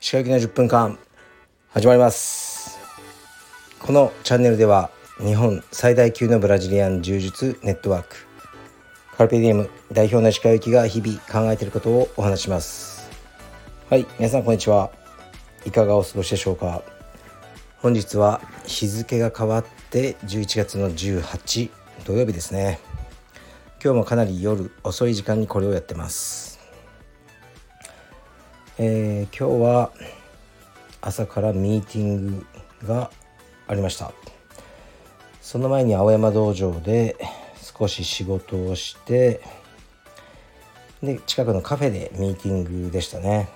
石川行きの10分間始まります。このチャンネルでは日本最大級のブラジリアン柔術ネットワークカルペディエム代表の石川行きが日々考えていることをお話します。はい皆さんこんにちは。いかがお過ごしでしょうか。本日は日付が変わって11月の18土曜日ですね。今日もかなり夜遅い時間にこれをやってます。えー、今日は朝からミーティングがありました。その前に青山道場で少し仕事をしてで近くのカフェでミーティングでしたね。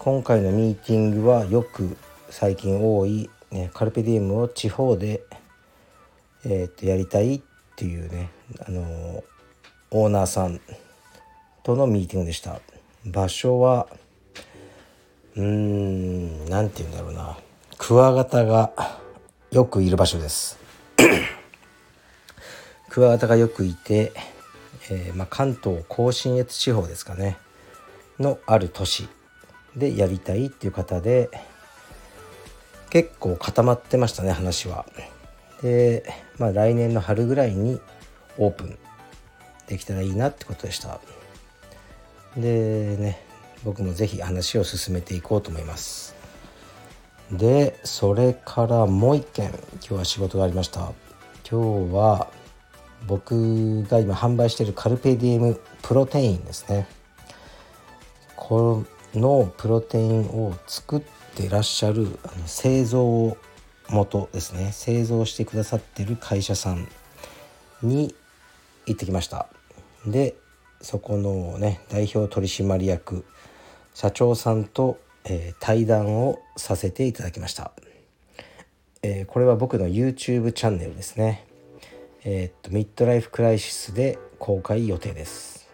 今回のミーティングはよく最近多い、ね、カルペディウムを地方で、えー、とやりたいっていうね、あの、オーナーさんとのミーティングでした。場所はうーん何て言うんだろうな。クワガタがよくいる場所です。クワガタがよくいて、えー、まあ、関東甲信越地方ですかね。のある都市。でやりたいっていう方で結構固まってましたね話は。で、まあ、来年の春ぐらいにオープンできたらいいなってことでした。でね僕も是非話を進めていこうと思います。でそれからもう一件今日は仕事がありました。今日は僕が今販売しているカルペディエムプロテインですね。このプロテインを作ってらっしゃるあの製造元ですね製造してくださってる会社さんに行ってきました。でそこのね代表取締役社長さんと、えー、対談をさせていただきました、えー、これは僕の YouTube チャンネルですね。えー、っとミッドライフクライシスで公開予定です。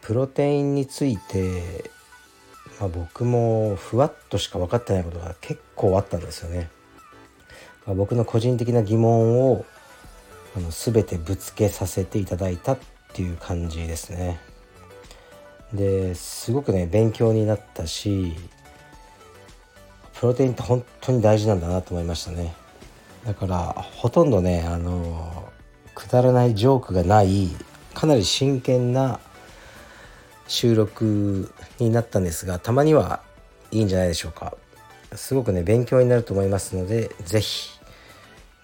プロテインについてまあ、僕もふわっとしか分かってないことが結構あったんですよね。まあ、僕の個人的な疑問をあの全てぶつけさせていただいたっていう感じですね。ですごくね勉強になったしプロテインって本当に大事なんだなと思いましたね。だからほとんどねあのくだらないジョークがないかなり真剣な収録になったんですがたまにはいいんじゃないでしょうかすごくね勉強になると思いますので是非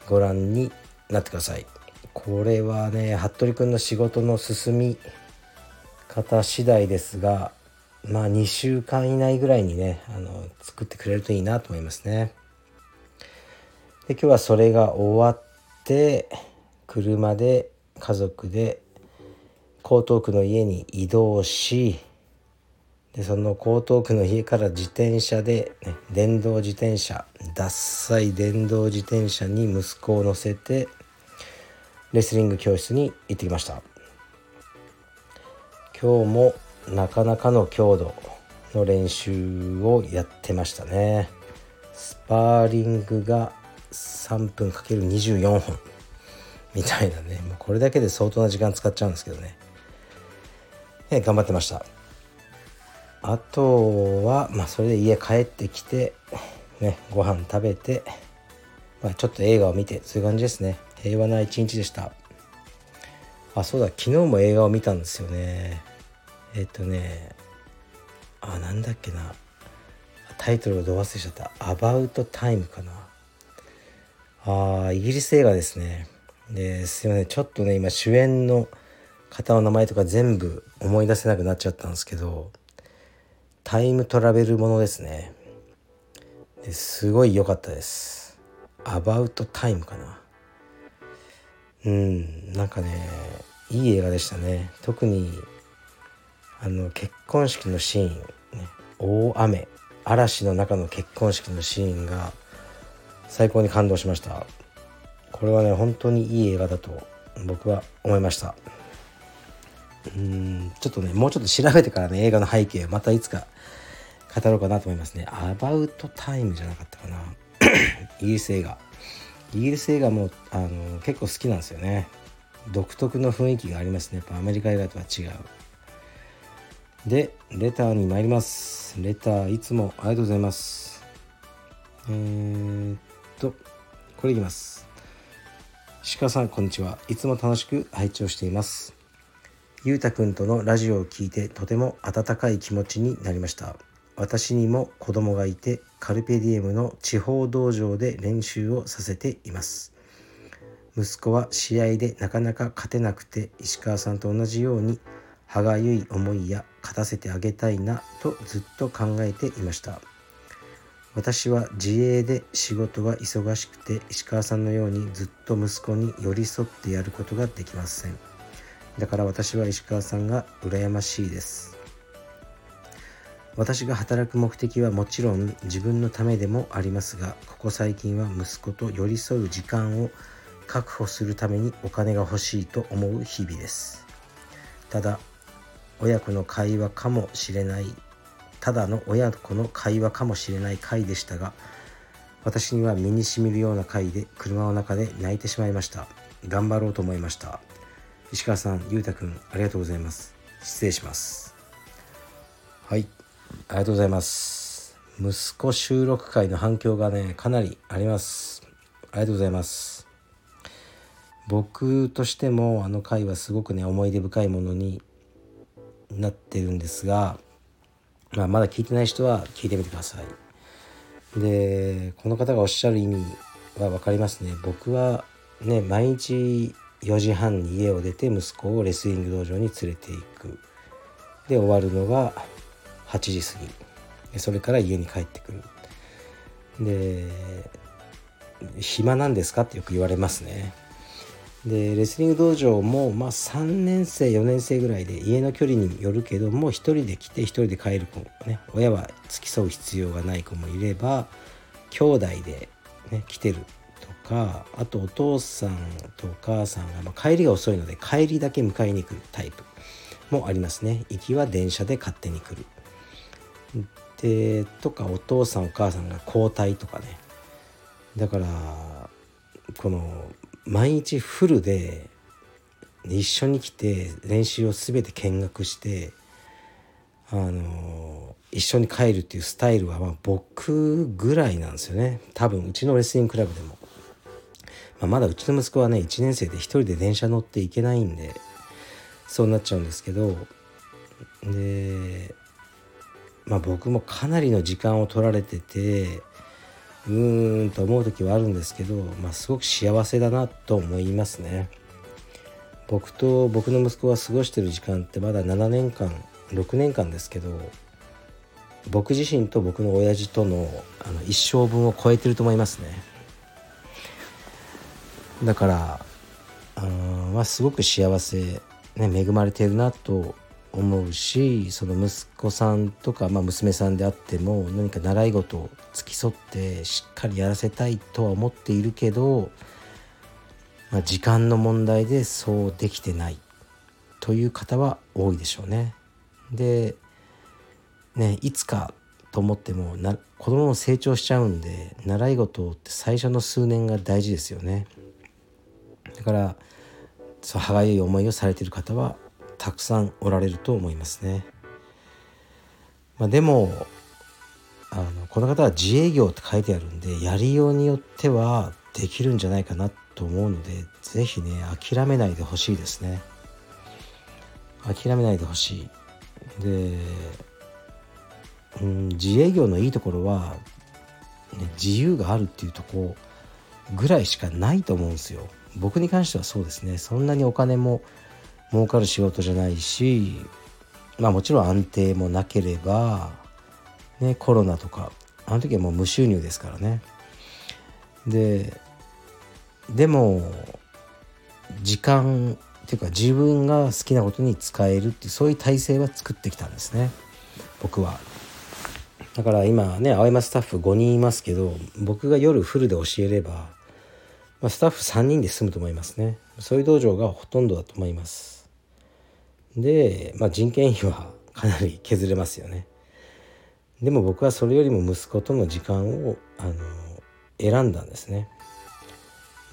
ご覧になってくださいこれはね服部くんの仕事の進み方次第ですがまあ2週間以内ぐらいにねあの作ってくれるといいなと思いますね。で今日はそれが終わって車で家族で江東区の家に移動しでその江東区の家から自転車で、ね、電動自転車獺祭電動自転車に息子を乗せてレスリング教室に行ってきました。今日もなかなかの強度の練習をやってましたね。スパーリングが3分 ×24 本。みたいなね。もうこれだけで相当な時間使っちゃうんですけどね。え頑張ってました。あとは、まあ、それで家帰ってきて、ね、ご飯食べて、まあ、ちょっと映画を見てそういう感じですね。平和な一日でした。あそうだ。昨日も映画を見たんですよね。えっ、とねあなんだっけな。タイトルをど忘れしちゃった「アバウトタイム」かな。あイギリス映画ですね。ですいません。ちょっとね今主演の方の名前とか全部思い出せなくなっちゃったんですけどタイムトラベルものですね。ですごい良かったです。アバウトタイムかな。うんなんかねいい映画でしたね。特にあの結婚式のシーン、ね、大雨。嵐の中の結婚式のシーンが最高に感動しました。これはね本当にいい映画だと僕は思いました。うんちょっとねもうちょっと調べてからね映画の背景またいつか語ろうかなと思いますね。アバウトタイムじゃなかったかな。イギリス映画。イギリス映画もあの結構好きなんですよね。独特の雰囲気がありますね。やっぱアメリカ映画とは違う。でレターに参ります。レターいつもありがとうございます。えー、っとこれいきます。石川さんこんにちは。いつも楽しく拝聴しています。ゆうたくんとのラジオを聞いてとても温かい気持ちになりました。私にも子供がいてカルペディエムの地方道場で練習をさせています。息子は試合でなかなか勝てなくて石川さんと同じように歯がゆい思いや勝たせてあげたいなとずっと考えていました。私は自営で仕事が忙しくて石川さんのようにずっと息子に寄り添ってやることができません。だから私は石川さんが羨ましいです。私が働く目的はもちろん自分のためでもありますがここ最近は息子と寄り添う時間を確保するためにお金が欲しいと思う日々です。ただ親子の会話かもしれない。ただの親子の会話かもしれない回でしたが私には身にしみるような回で車の中で泣いてしまいました。頑張ろうと思いました。石川さんゆうたくんありがとうございます。失礼します。はい。ありがとうございます。息子収録会の反響がねかなりあります。ありがとうございます。僕としてもあの回はすごくね思い出深いものになってるんですが、まあ、まだ聞いてない人は聞いてみてください。でこの方がおっしゃる意味は分かりますね。僕はね毎日4時半に家を出て息子をレスリング道場に連れていく。で終わるのが8時過ぎ。それから家に帰ってくる。で暇なんですかってよく言われますね。でレスリング道場も、まあ、3年生4年生ぐらいで家の距離によるけども1人で来て1人で帰る子ね親は付き添う必要がない子もいれば兄弟で、ね、来てるとかあとお父さんとお母さんが、まあ、帰りが遅いので帰りだけ迎えに来るタイプもありますね。行きは電車で勝手に来る。でとかお父さんお母さんが交代とかね。だからこの毎日フルで一緒に来て練習を全て見学してあの一緒に帰るっていうスタイルはまあ僕ぐらいなんですよね。多分うちのレスリングクラブでも、まあ、まだうちの息子はね1年生で1人で電車乗っていけないんでそうなっちゃうんですけど。でまあ僕もかなりの時間を取られててうーんと思う時はあるんですけど、まあ、すごく幸せだなと思いますね。僕と僕の息子が過ごしてる時間ってまだ7年間6年間ですけど僕自身と僕の親父とのあの一生分を超えてると思いますね。だからあまあすごく幸せ、ね、恵まれてるなと思うしその息子さんとか、まあ、娘さんであっても何か習い事を付き添ってしっかりやらせたいとは思っているけど、まあ、時間の問題でそうできてないという方は多いでしょうね。でねいつかと思ってもな子供も成長しちゃうんで習い事って最初の数年が大事ですよね。だからそう歯がゆい思いをされている方はたくさんおられると思いますね。まあ、でもあのこの方は自営業って書いてあるんでやりようによってはできるんじゃないかなと思うので是非ね諦めないでほしいですね。諦めないでほしい。で、うん、自営業のいいところは、ね、自由があるっていうとこぐらいしかないと思うんですよ。僕に関してはそうですねそんなにお金も儲かる仕事じゃないしまあもちろん安定もなければねコロナとかあの時はもう無収入ですからね。ででも時間っていうか自分が好きなことに使えるってうそういう体制は作ってきたんですね。僕は。だから今ね青山スタッフ5人いますけど僕が夜フルで教えれば、まあ、スタッフ3人で済むと思いますね。そういう道場がほとんどだと思います。で、まあ、人件費は かなり削れますよね。でも僕はそれよりも息子との時間をあの選んだんですね。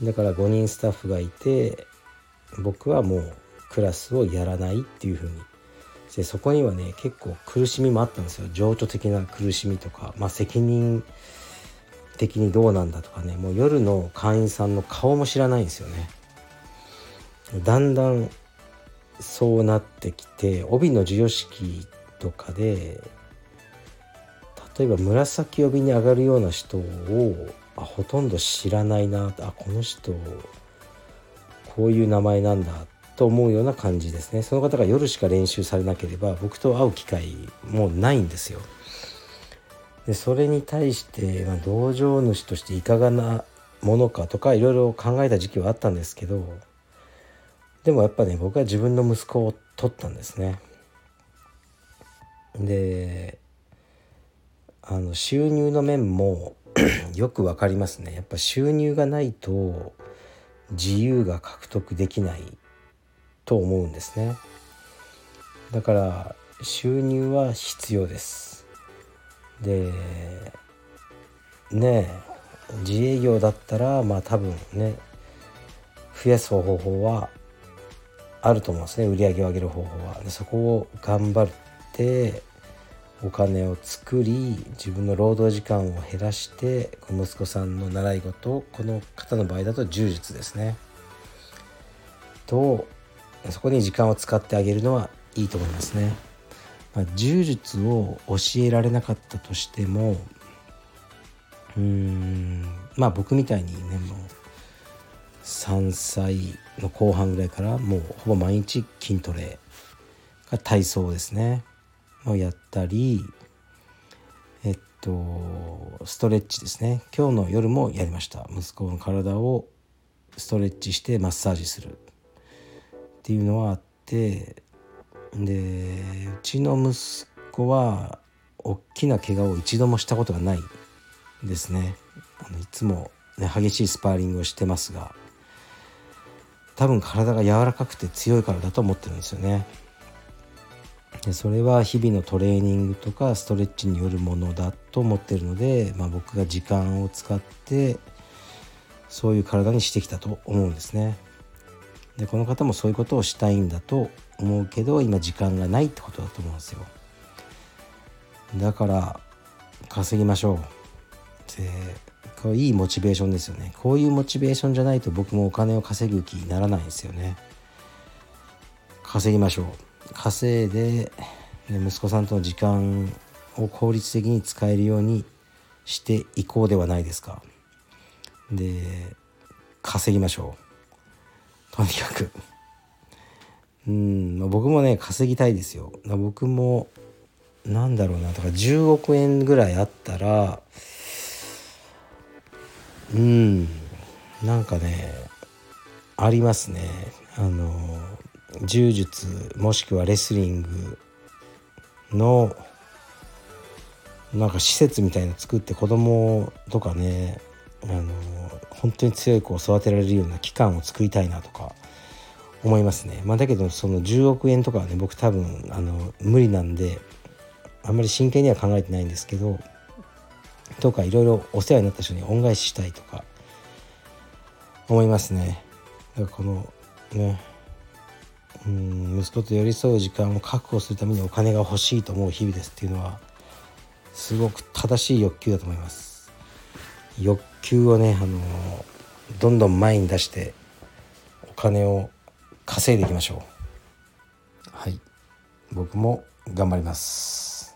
だから5人スタッフがいて僕はもうクラスをやらないっていうふうに。でそこにはね結構苦しみもあったんですよ。情緒的な苦しみとか、まあ、責任的にどうなんだとかね。もう夜の会員さんの顔も知らないんですよね。だんだんそうなってきて帯の授与式とかで例えば紫帯に上がるような人をあほとんど知らないなあこの人こういう名前なんだと思うような感じですね。その方が夜しか練習されなければ僕と会う機会もないんですよ。でそれに対して、まあ、道場主としていかがなものかとかいろいろ考えた時期はあったんですけどでもやっぱね僕は自分の息子を取ったんですね。であの収入の面も よく分かりますね。やっぱ収入がないと自由が獲得できないと思うんですね。だから収入は必要です。でねえ自営業だったらまあ多分ね増やす方法はあると思うんですね。売り上げを上げる方法は。でそこを頑張ってお金を作り自分の労働時間を減らして息子さんの習い事この方の場合だと柔術ですね。とそこに時間を使ってあげるのはいいと思いますね。まあ、柔術を教えられなかったとしてもうーんまあ僕みたいにねもう3歳の後半ぐらいからもうほぼ毎日筋トレが体操ですね。をやったりえっとストレッチですね。今日の夜もやりました。息子の体をストレッチしてマッサージする。っていうのはあってでうちの息子は大きな怪我を一度もしたことがないですね。あのいつも、ね、激しいスパーリングをしてますが。多分体が柔らかくて強いからだと思ってるんですよね。でそれは日々のトレーニングとかストレッチによるものだと思ってるので、まあ、僕が時間を使ってそういう体にしてきたと思うんですね。でこの方もそういうことをしたいんだと思うけど今時間がないってことだと思うんですよ。だから稼ぎましょう。これいいモチベーションですよね。こういうモチベーションじゃないと僕もお金を稼ぐ気にならないんですよね。稼ぎましょう。稼いで息子さんとの時間を効率的に使えるようにしていこうではないですか。で稼ぎましょう。とにかく。うん、僕もね稼ぎたいですよ。僕もなんだろうな。とか10億円ぐらいあったらうんなんかねありますねあの柔術もしくはレスリングのなんか施設みたいなの作って子供とかねあの本当に強い子を育てられるような機関を作りたいなとか思いますね。まあ、だけどその10億円とかはね僕多分あの無理なんであんまり真剣には考えてないんですけどとかいろいろお世話になった人に恩返ししたいとか思いますね。だからこのねうん息子と寄り添う時間を確保するためにお金が欲しいと思う日々ですっていうのはすごく正しい欲求だと思います。欲求をね、あのどんどん前に出してお金を稼いでいきましょうはい僕も頑張ります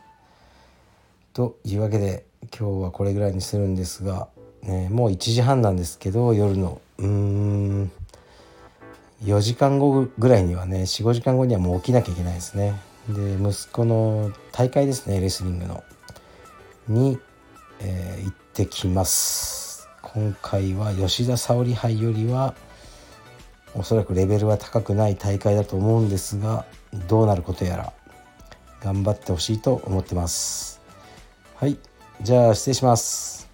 というわけで今日はこれぐらいにするんですが、ね、もう1時半なんですけど夜のうーん4時間後ぐらいにはね45時間後にはもう起きなきゃいけないですね。で息子の大会ですねレスリングの。に、えー、行ってきます。今回は吉田沙保里杯よりはおそらくレベルは高くない大会だと思うんですがどうなることやら頑張ってほしいと思ってます。はい。じゃあ失礼します。